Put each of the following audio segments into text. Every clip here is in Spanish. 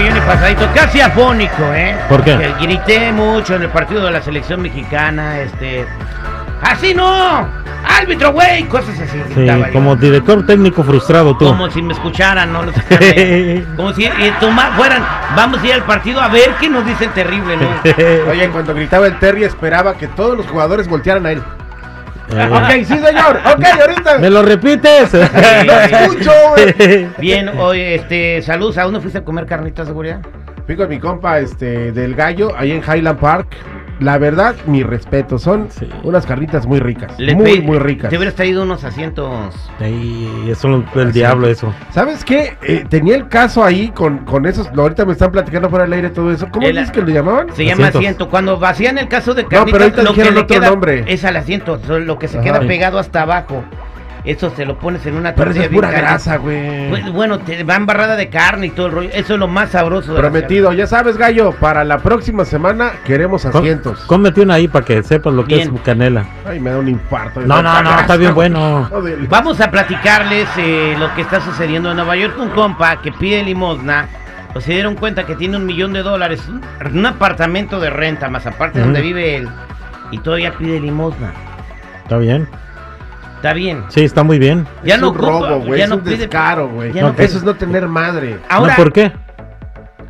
y pasadito, casi afónico, ¿eh? ¿Por qué? Que grité mucho en el partido de la selección mexicana, este... ¡Así no! ¡Árbitro, güey! Cosas así. Sí, yo. como director técnico frustrado tú. Como si me escucharan, ¿no? Los. Como si y toma- fueran, vamos a ir al partido a ver qué nos dice el terrible, ¿no? Oye, cuando gritaba el Terry esperaba que todos los jugadores voltearan a él. Eh, Ok, sí señor, ok, ahorita. ¿Me lo repites? Sí, Lo escucho, güey. Bien, oye, este, saludos. ¿A dónde fuiste a comer carnitas de seguridad? Fui con mi compa este, del gallo ahí en Highland Park. La verdad, mi respeto, son Sí. unas carnitas muy ricas. Le muy, pedí- muy ricas. Te hubieras traído unos asientos. Eso es el diablo eso. ¿Sabes qué? Eh, tenía el caso ahí con, con esos. Ahorita me están platicando fuera del aire todo eso. ¿Cómo dices que lo llamaban? Se llama Asientos. asiento. Cuando vacían el caso de pero carnitas, ahorita lo que le otro queda nombre. es al asiento. Lo que se Ajá. queda pegado hasta abajo. Eso se lo pones en una Pero eso tortilla es pura grasa, güey. Pues, bueno, te va embarrada de carne y todo el rollo. Eso es lo más sabroso. de Prometido, ya sabes, gallo, para la próxima semana queremos Com- asientos. Cómete una ahí para que sepas lo que es canela. Ay, me da un infarto. No, no, no, grasa, está bien bueno. Vamos a platicarles eh, lo que está sucediendo en Nueva York. Un compa que pide limosna. Pues se dieron cuenta que tiene un millón de dólares. Un, un apartamento de renta, más aparte donde Ujú. vive él. Y todavía pide limosna. Está bien. Está bien. Sí, está muy bien. Ya es no un ocupa- robo, güey. ya Es no un pide- descaro, güey. no Eso es no tener madre. Ahora, ¿No, ¿Por qué?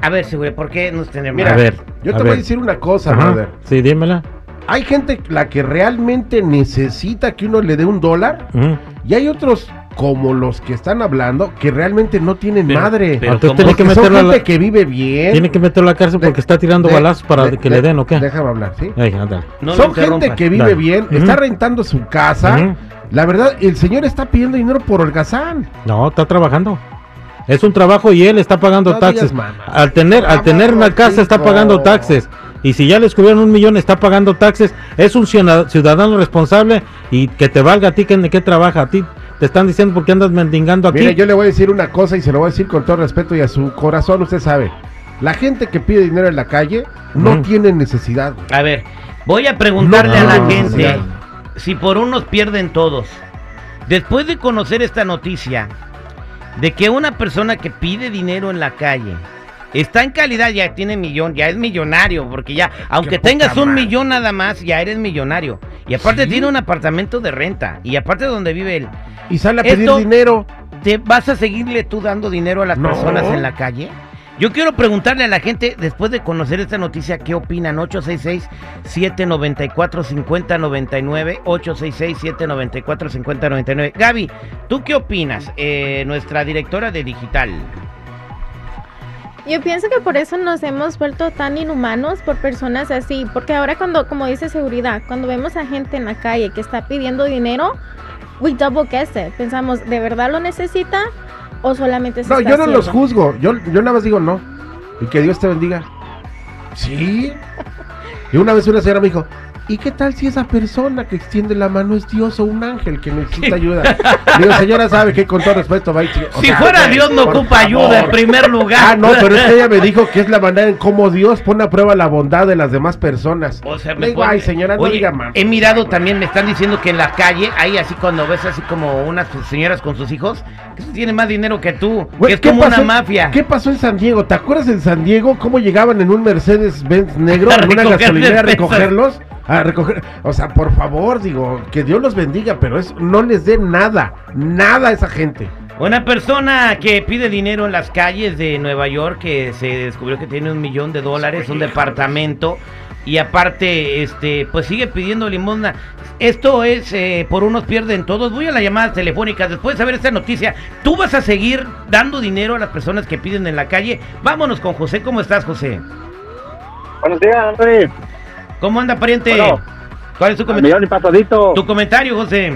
a ver, güey, ¿por qué nos tenemos? Mira, a ver. yo a te voy a decir una cosa, Ajá, brother. Sí, dímela. Hay gente la que realmente necesita que uno le dé un dólar y hay otros como los que están hablando que realmente no tienen Pero- madre. pero Entonces ¿cómo? tiene que son meterlo a gente la- que vive bien. Tiene que meterlo a la cárcel De- porque está tirando de- balazos para de- que de- le den o qué. Déjame hablar, ¿sí? No Son gente que vive Dale. bien, está rentando su casa. La verdad, el señor está pidiendo dinero por holgazán. No, está trabajando. Es un trabajo y él está pagando No taxes. digas. Al tener, al tener una casa está pagando taxes. Y si ya le descubrieron un millón, está pagando taxes. Es un ciudad- ciudadano responsable y que te valga a ti que en qué trabaja. A ti te están diciendo por qué andas mendigando aquí. Mire, yo le voy a decir una cosa y se lo voy a decir con todo respeto y a su corazón, usted sabe. La gente que pide dinero en la calle no tiene necesidad. güey. A ver, voy a preguntarle No, a la no, gente no. si por unos pierden todos. Después de conocer esta noticia de que una persona que pide dinero en la calle está en calidad, ya tiene millón, ya es millonario, porque ya, aunque tengas un madre. millón nada más, ya eres millonario. Y aparte Sí. tiene un apartamento de renta, y aparte donde vive él. Y sale a pedir Esto- dinero. ¿Te vas a seguirle tú dando dinero a las No. personas en la calle? Yo quiero preguntarle a la gente, después de conocer esta noticia, ¿qué opinan? 866-794-5099, 866-794-5099. Gaby, ¿tú qué opinas? Eh, nuestra directora de digital. Yo pienso que por eso nos hemos vuelto tan inhumanos por personas así, porque ahora cuando, como dice seguridad, cuando vemos a gente en la calle que está pidiendo dinero, we double guess it. Pensamos, ¿de verdad lo necesita o solamente se No, está yo no los juzgo. Yo, yo nada más digo no. Y que Dios te bendiga. Sí. Y una vez una señora me dijo, ¿y qué tal si esa persona que extiende la mano es Dios o un ángel que necesita ayuda? Digo, señora, sabe que con todo respeto va si sea, fuera Dios no ocupa ayuda en favor. primer lugar. Ah, no, pero es que ella me dijo que es la manera en cómo Dios pone a prueba la bondad de las demás personas. O sea, me digo, pone- ay, señora, no Oye, diga más. He mirado también, me están diciendo que en la calle hay así cuando ves así como unas señoras con sus hijos, que tiene más dinero que tú, Güey, que es ¿qué como pasó- una mafia. ¿Qué pasó en San Diego? ¿Te acuerdas en San Diego cómo llegaban en un Mercedes Benz negro en una gasolinera a recogerlos? A recoger, o sea, por favor, digo, que Dios los bendiga, pero eso no les dé nada, nada a esa gente. Una persona que pide dinero en las calles de Nueva York, que se descubrió que tiene un millón de dólares, un departamento, y aparte, este, pues sigue pidiendo limosna. Esto es, eh, por unos pierden todos. Voy a las llamadas telefónicas. Después de saber esta noticia, ¿tú vas a seguir dando dinero a las personas que piden en la calle? Vámonos con José. ¿Cómo estás, José? Buenos días, André. ¿Cómo anda, pariente? Bueno, ¿Cuál es tu, Al comen- millón y pasadito. tu comentario, José?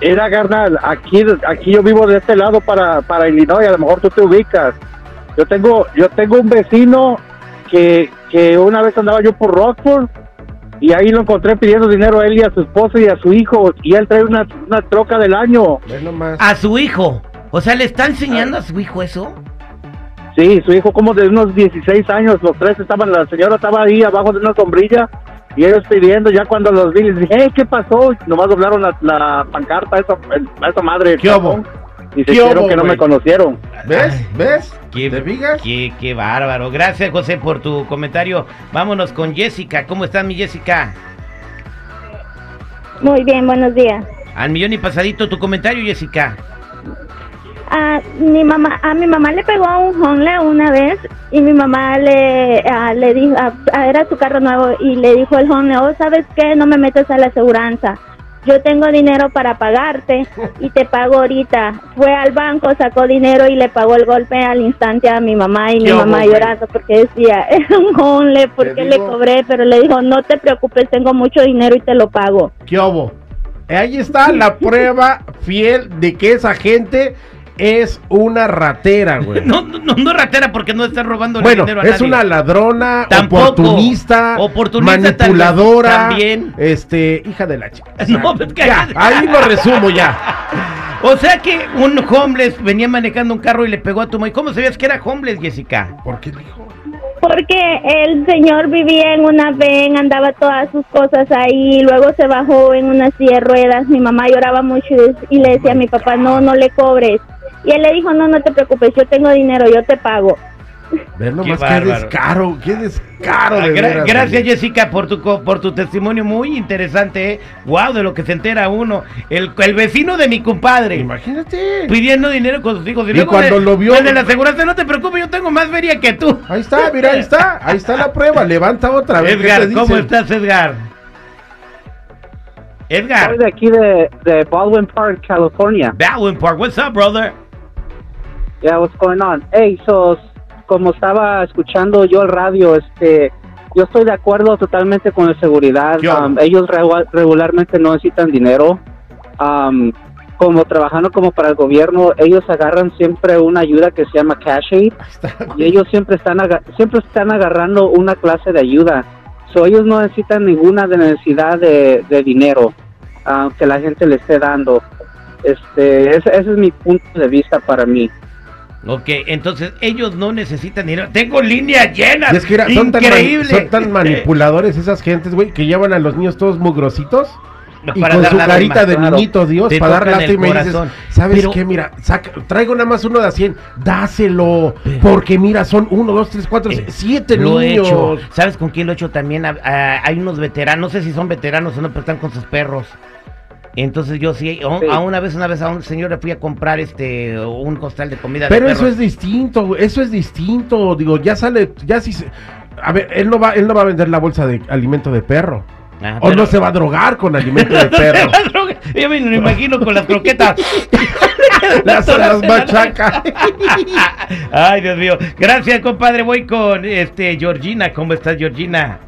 Era, carnal, aquí, aquí yo vivo de este lado para, para Illinois, a lo mejor tú te ubicas. Yo tengo, yo tengo un vecino que, que una vez andaba yo por Rockford y ahí lo encontré pidiendo dinero a él y a su esposa y a su hijo y él trae una, una troca del año. A su hijo. O sea, ¿le está enseñando a su hijo eso? Sí, su hijo como de unos 16 años, los tres estaban, la señora estaba ahí abajo de una sombrilla y ellos pidiendo, ya cuando los vi, les dije, hey, ¿qué pasó? Y nomás doblaron la, la pancarta, esa, esa madre. ¿Qué hubo? Y se ¿Qué hicieron que no me conocieron. ¿Ves? ¿Ves? Qué, ¿Te fijas? Qué, qué bárbaro. Gracias, José, por tu comentario. Vámonos con Jessica. ¿Cómo estás, mi Jessica? Muy bien, buenos días. Al millón y pasadito tu comentario, Jessica. A mi mamá, a mi mamá le pegó a un honle una vez y mi mamá le, ah, le dijo, ah, era su carro nuevo y le dijo el honle, oh, ¿sabes qué? No me metes a la aseguranza. Yo tengo dinero para pagarte y te pago ahorita. Fue al banco, sacó dinero y le pagó el golpe al instante a mi mamá y mi ¿Qué mamá llorando porque decía, es un honle, ¿por qué le cobré? Pero le dijo, no te preocupes, tengo mucho dinero y te lo pago. ¿Qué hubo? Ahí está la prueba fiel de que esa gente es una ratera, güey. No, no, no, no ratera porque no está robando Bueno, dinero a es nadie. una ladrona, Tampoco. oportunista, manipuladora, también. este, hija de la chica. No, pues, ya, ahí lo resumo ya. O sea que un homeless venía manejando un carro y le pegó a tu mamá. ¿Y cómo sabías que era homeless, Jessica? ¿Por qué dijo? Porque el señor vivía en una ven, andaba todas sus cosas ahí, luego se bajó en una silla de ruedas. Mi mamá lloraba mucho y y le decía a mi papá, no, no le cobres. Y él le dijo, no, no te preocupes, yo tengo dinero, yo te pago. Ver nomás qué, descaro, qué descaro. Ah, de gra- veras, gracias. Jessica, por tu, co- por tu testimonio muy interesante. ¿eh? Wow, de lo que se entera uno. El, el vecino de mi compadre. Imagínate. Pidiendo dinero con sus hijos. Y, Y luego cuando lo vio- el de la seguridad, no te preocupes, yo tengo más feria que tú. Ahí está, mira, ahí está, ahí está la prueba. Levanta otra vez. ¿qué Edgar, te ¿cómo estás, Edgar? Edgar, Soy de aquí de, de Baldwin Park, California. Baldwin Park, what's up, brother? Yeah, what's going on? Hey, so, como estaba escuchando yo el radio, este, yo estoy de acuerdo totalmente con la seguridad. Um, ellos regu- regularmente no necesitan dinero. Um, como trabajando como para el gobierno, ellos agarran siempre una ayuda que se llama Cash Aid y ellos siempre están siempre están agarrando una clase de ayuda. So, ellos no necesitan ninguna de necesidad de, de dinero ah, que la gente le esté dando. Este, ese, ese es mi punto de vista para mí. Ok, entonces ellos no necesitan dinero. Tengo líneas llenas. Es que son tan, son manipuladores esas gentes, güey, que llevan a los niños todos mugrositos y Para con dar su carita de claro. niñito Dios Te para dar lástima y dices, corazón. ¿sabes Pero- qué? Mira, saca- traigo nada más uno de a 100, dáselo, porque mira, son uno, dos, tres, cuatro, Eh, siete lo he niños. hecho. ¿Sabes con quién lo he hecho también? Ah, ah, hay unos veteranos, no sé si son veteranos o no, pero están con sus perros. Entonces yo sí, a- Sí. a una vez, una vez a un señor le fui a comprar este un costal de comida Pero de eso es distinto, eso es distinto, digo, ya sale, ya si se... A ver, él no va, él no va a vender la bolsa de alimento de perro. Ah, O pero- no se va a drogar con alimento de perro. Yo me lo imagino con las croquetas. las, las machaca. Ay, Dios mío. Gracias, compadre. Voy con este Georgina. ¿Cómo estás, Georgina?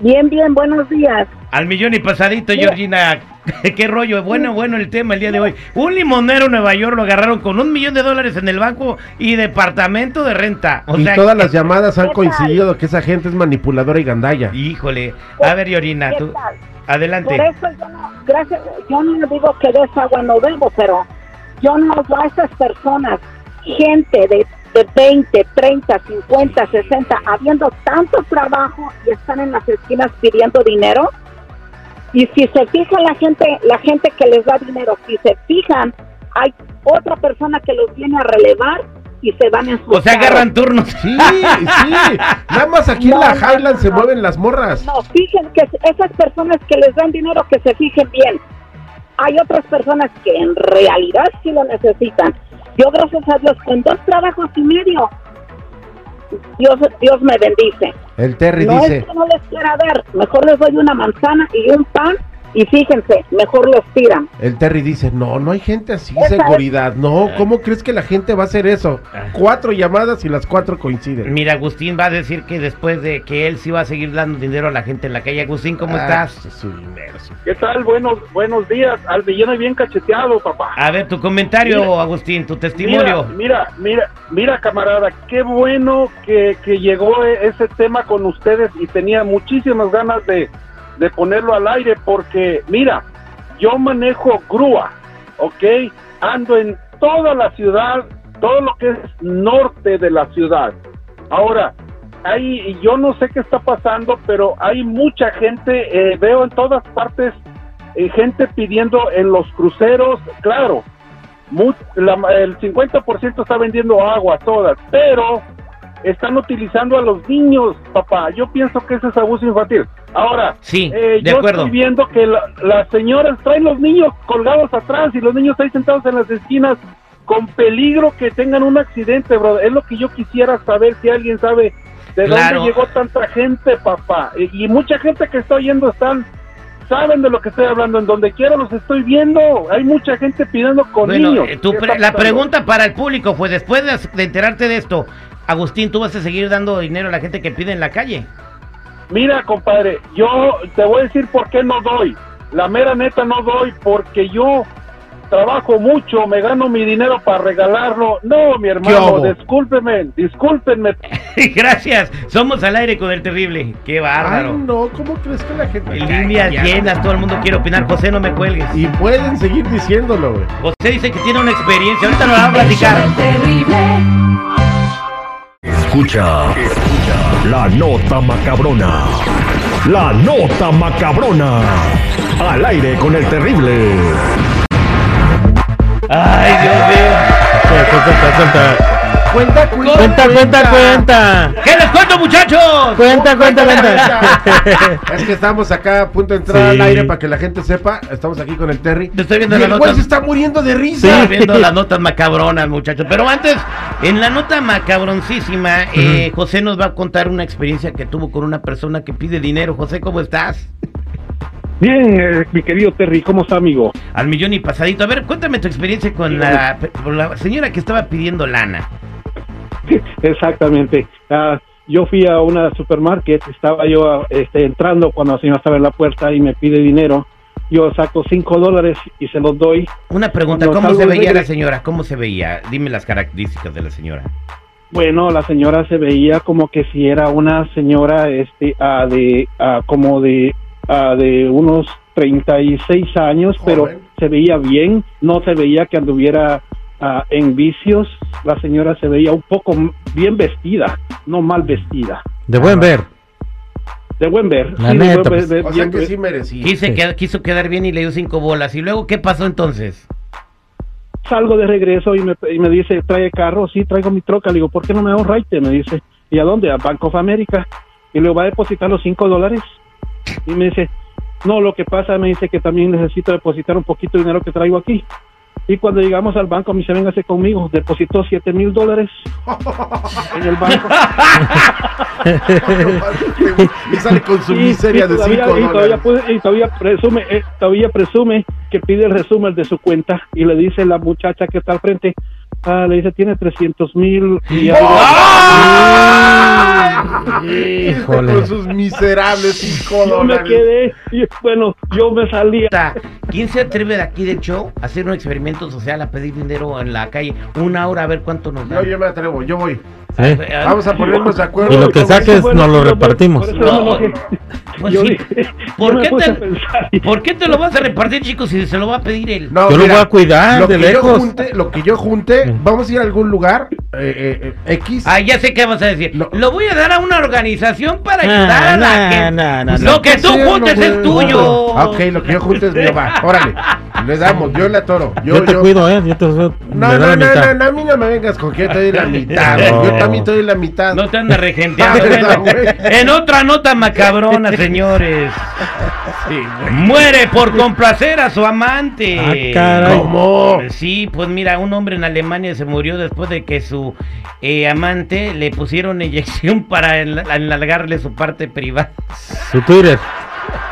Bien, bien, buenos días. Al millón y pasadito, Georgina. Qué rollo. Bueno, bueno el tema el día de hoy. Un limonero en Nueva York lo agarraron con un millón de dólares en el banco y departamento de renta. O y sea, todas que- las llamadas han coincidido que esa gente es manipuladora y gandalla. Híjole. A ver, ¿Qué tú. tal? Adelante. Por eso yo no, gracias, yo no digo que de esa agua no bebo, pero yo no a esas personas, gente de, de 20, 30, 50, 60, habiendo tanto trabajo y están en las esquinas pidiendo dinero. Y si se fijan la gente, la gente que les da dinero, si se fijan, hay otra persona que los viene a relevar y se van en su O sea, carro. agarran turnos. Sí, sí. Nada más aquí en No, la no, Highland no, se no. mueven las morras. No, fíjense que esas personas que les dan dinero que se fijen bien. Hay otras personas que en realidad sí lo necesitan. Yo gracias a Dios con dos trabajos y medio, Dios, Dios me bendice. El Terry no dice, es que no les quiera ver, mejor les doy una manzana y un pan y fíjense, mejor los tiran. el Terry dice, no, no hay gente así, Esa es- seguridad. No, ¿cómo crees que la gente va a hacer eso? Ah. Cuatro llamadas y las cuatro coinciden. Mira, Agustín va a decir que después de que él sí va a seguir dando dinero a la gente en la calle. Agustín, ¿cómo Ah, estás? su dinero, su- ¿Qué tal? Buenos buenos días. Al millón bien cacheteado, papá. A ver, tu comentario, Mira. Agustín, tu testimonio. Mira, mira, mira, mira, camarada, qué bueno que, que llegó e- ese tema con ustedes y tenía muchísimas ganas de, de ponerlo al aire porque, mira, yo manejo grúa, ¿ok? Ando en toda la ciudad, todo lo que es norte de la ciudad. Ahora, hay, yo no sé qué está pasando, pero hay mucha gente, eh, veo en todas partes eh, gente pidiendo en los cruceros, claro, mu- la- el 50% está vendiendo agua, todas, pero están utilizando a los niños, papá. Yo pienso que ese es abuso infantil. Ahora, Sí, eh, de yo acuerdo. estoy viendo que la- las señoras traen los niños colgados atrás y los niños ahí sentados en las esquinas con peligro que tengan un accidente, bro. Es lo que yo quisiera saber si alguien sabe de Claro. dónde llegó tanta gente, papá. Y, y mucha gente que está oyendo están saben de lo que estoy hablando. En donde quiera los estoy viendo. Hay mucha gente pidiendo con Bueno, niños. eh, tu ¿Qué pre- la pregunta para el público fue, después de, de enterarte de esto, Agustín, ¿tú vas a seguir dando dinero a la gente que pide en la calle? Mira, compadre, yo te voy a decir por qué no doy. La mera neta no doy porque yo trabajo mucho, me gano mi dinero para regalarlo. No, mi hermano, discúlpeme, discúlpenme. Gracias, somos al aire con el terrible. Qué Ay, bárbaro. no, ¿cómo crees que la gente... En líneas llenas, todo el mundo quiere opinar. José, no me cuelgues. Y pueden seguir diciéndolo, güey. José dice que tiene una experiencia, ahorita nos va a platicar. Escucha, escucha la nota macabrona. La nota macabrona. Al aire con el terrible. Ay, Dios mío. Cuenta, cuenta, Cuenta, cuenta, cuenta. ¿Qué les cuento, muchachos? Cuenta, cuenta, cuenta. Es que estamos acá a punto de entrar Sí. al aire para que la gente sepa. Estamos aquí con el Terry. Te estoy viendo Y la el nota. güey se está muriendo de risa. Estoy viendo las notas macabronas, muchachos. Pero antes, en la nota macabroncísima, eh, José nos va a contar una experiencia que tuvo con una persona que pide dinero. José, ¿cómo estás? Bien, eh, mi querido Terry, ¿cómo está, amigo? Al millón y pasadito. A ver, cuéntame tu experiencia con la, con la señora que estaba pidiendo lana. Exactamente. Ah, yo fui a una supermarket, estaba yo ah, este, entrando cuando la señora estaba en la puerta y me pide dinero. Yo saco cinco dólares y se los doy. Una pregunta, Cuando ¿cómo se veía la señora? ¿Cómo se veía? Dime las características de la señora. Bueno, la señora se veía como que si era una señora este ah, de ah, como de ah, de unos 36 años, pero se veía bien, no se veía que anduviera ah, en vicios. La señora se veía un poco bien vestida, no mal vestida. De buen ver. De buen ver. La sí, de neta, buen pues. O sea que ver. sí merecía. Quise qued- quiso quedar bien y le dio cinco bolas. ¿Y luego qué pasó entonces? Salgo de regreso y me, y me dice, ¿trae carro? Sí, traigo mi troca. Le digo, ¿por qué no me da un raite? Me dice, ¿y a dónde? A Bank of America. Y le va a depositar los cinco dólares. Y me dice, no, lo que pasa, me dice que también necesito depositar un poquito de dinero que traigo aquí. Y cuando llegamos al banco, me dice, véngase conmigo. Depositó siete mil dólares en el banco. y sale con su Y- miseria y de todavía- 5 y todavía, dólares. puede- y todavía presume eh, todavía presume que pide el resumen de su cuenta y le dice la muchacha que está al frente ah, le dice tiene 300 mil y algo. Híjole. Con sus miserables 5 yo me quedé y bueno yo me salí Ta, ¿Quién se atreve de aquí de show a hacer un experimento social, a pedir dinero en la calle? Una hora a ver cuánto nos da. Yo, yo me atrevo, yo voy. ¿Eh? Vamos a ponernos de acuerdo. Y lo que saques bueno, nos lo yo- repartimos. por No, pues Yo sí. ¿Por yo qué te- ¿Por qué te lo vas a repartir, chicos, si se lo va a pedir él? No, Yo lo mira, voy a cuidar lo de que yo lejos. junte- lo que yo junte, vamos a ir a algún lugar eh, eh, eh, X. Ah, ya sé qué vas a decir. No. Lo voy a dar a una organización para Ah, ayudar a la gente. lo no. que tú juntes no, es tuyo. Ah, ok, lo que yo junte es mío, va. Órale. Le damos, yo le atoro. Yo, te cuido, ¿eh? Yo te No, no, la no, no, no, a mí no me vengas con que yo te doy la mitad. No. Yo también te doy la mitad. No te andas regenteando. Ah, en otra nota macabrona, señores. Sí. Muere por complacer a su amante. Ah, caray. ¿Cómo? Sí, pues mira, un hombre en Alemania se murió después de que su eh, amante le pusieron inyección para enla- enlargarle su parte privada. Su Twitter.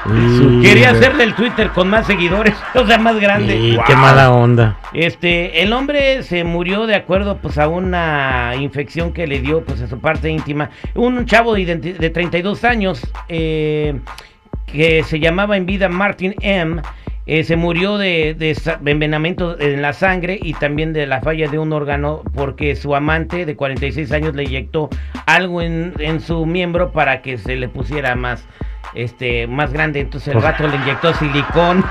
Y- Quería hacerle el Twitter con más seguidores, o sea, más grande. Wow. qué mala onda. Este, el hombre se murió de acuerdo pues a una infección que le dio pues a su parte íntima. Un chavo de, de 32 años eh, que se llamaba en vida Martin M. eh, se murió de, de envenenamiento en la sangre y también de la falla de un órgano porque su amante de 46 años le inyectó algo en, en su miembro para que se le pusiera más este más grande entonces el gato le inyectó silicón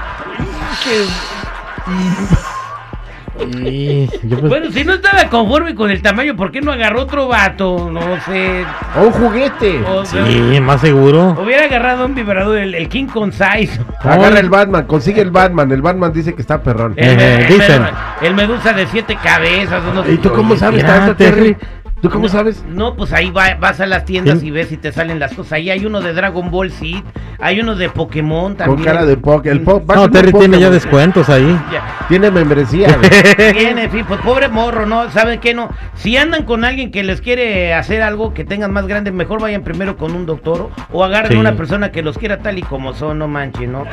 Y yo pues- Bueno, si no estaba conforme con el tamaño, ¿por qué no agarró otro vato? No sé. O un juguete. O sea, sí, más seguro. Hubiera agarrado un vibrador, el, el King con size. Agarra el Batman, consigue el Batman. El Batman dice que está perrón. El, Eh, el- dicen. el medusa de siete cabezas. ¿Y tú cómo sabes mira, tanto, Terry? Terry. ¿Tú cómo sabes? No, pues ahí va- vas a las tiendas y ves y te salen las cosas. Ahí hay uno de Dragon Ball Z, hay uno de Pokémon también. Con cara de poke. El No, Terry tiene ya descuento. descuentos ahí. Ya. Tiene membresía. güey. Tiene, pues pobre morro, ¿no? ¿Saben qué no? Si andan con alguien que les quiere hacer algo que tengan más grande, mejor vayan primero con un doctor o, o agarren Sí. una persona que los quiera tal y como son, no manchen, ¿no?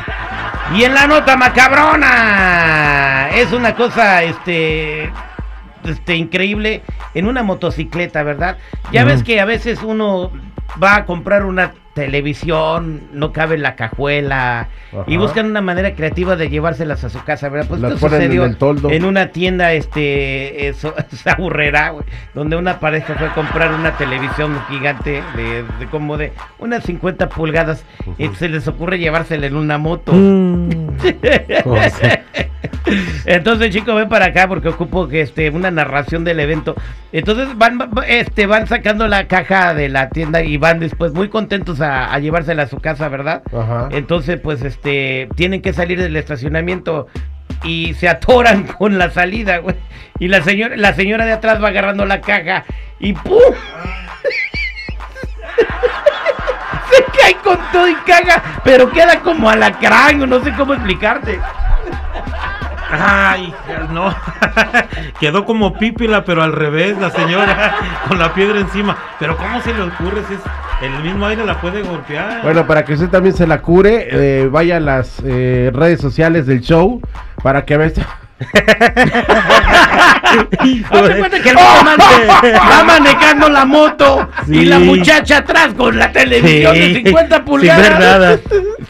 Y en la nota macabrona, es una cosa, este, este, increíble en una motocicleta, ¿verdad? Ya ves que a veces uno va a comprar una televisión, no cabe en la cajuela y buscan una manera creativa de llevárselas a su casa, ¿verdad? Pues Las esto en sucedió en una tienda, este, eso, esa burrera, güey, donde una pareja fue a comprar una televisión gigante de, de como de unas 50 pulgadas y se les ocurre llevársela en una moto. Mm. Entonces, chico, ven para acá porque ocupo que este una narración del evento. Entonces van va- este van sacando la caja de la tienda y van después muy contentos a, a llevársela a su casa, ¿verdad? Ajá. Entonces, pues este tienen que salir del estacionamiento y se atoran con la salida, güey. Y la señora la señora de atrás va agarrando la caja y ¡pum! Se cae con todo y caga, pero queda como alacrán, no sé cómo explicarte. Ay, no. Quedó como pípila, pero al revés, la señora, con la piedra encima. Pero ¿cómo se le ocurre si es el mismo aire la puede golpear? Bueno, para que usted también se la cure, eh, vaya a las eh, redes sociales del show para que vea. Hazte cuenta que el man- va manejando la moto y Sí. la muchacha atrás con la televisión de Sí, 50 sin pulgadas. ver nada.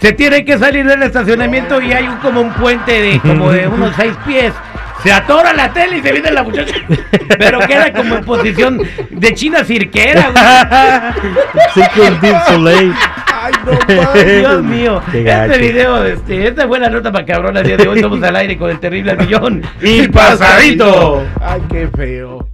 Se tiene que salir del estacionamiento y hay un, como un puente de como de unos seis pies. Se atora la tele y se viene la muchacha. Pero queda como en posición de china cirquera, güey. Ay, no Dios mío, este video, este, esta fue la nota macabrona el día de hoy. Estamos al aire con el terrible millón Y pasadito. Ay, qué feo.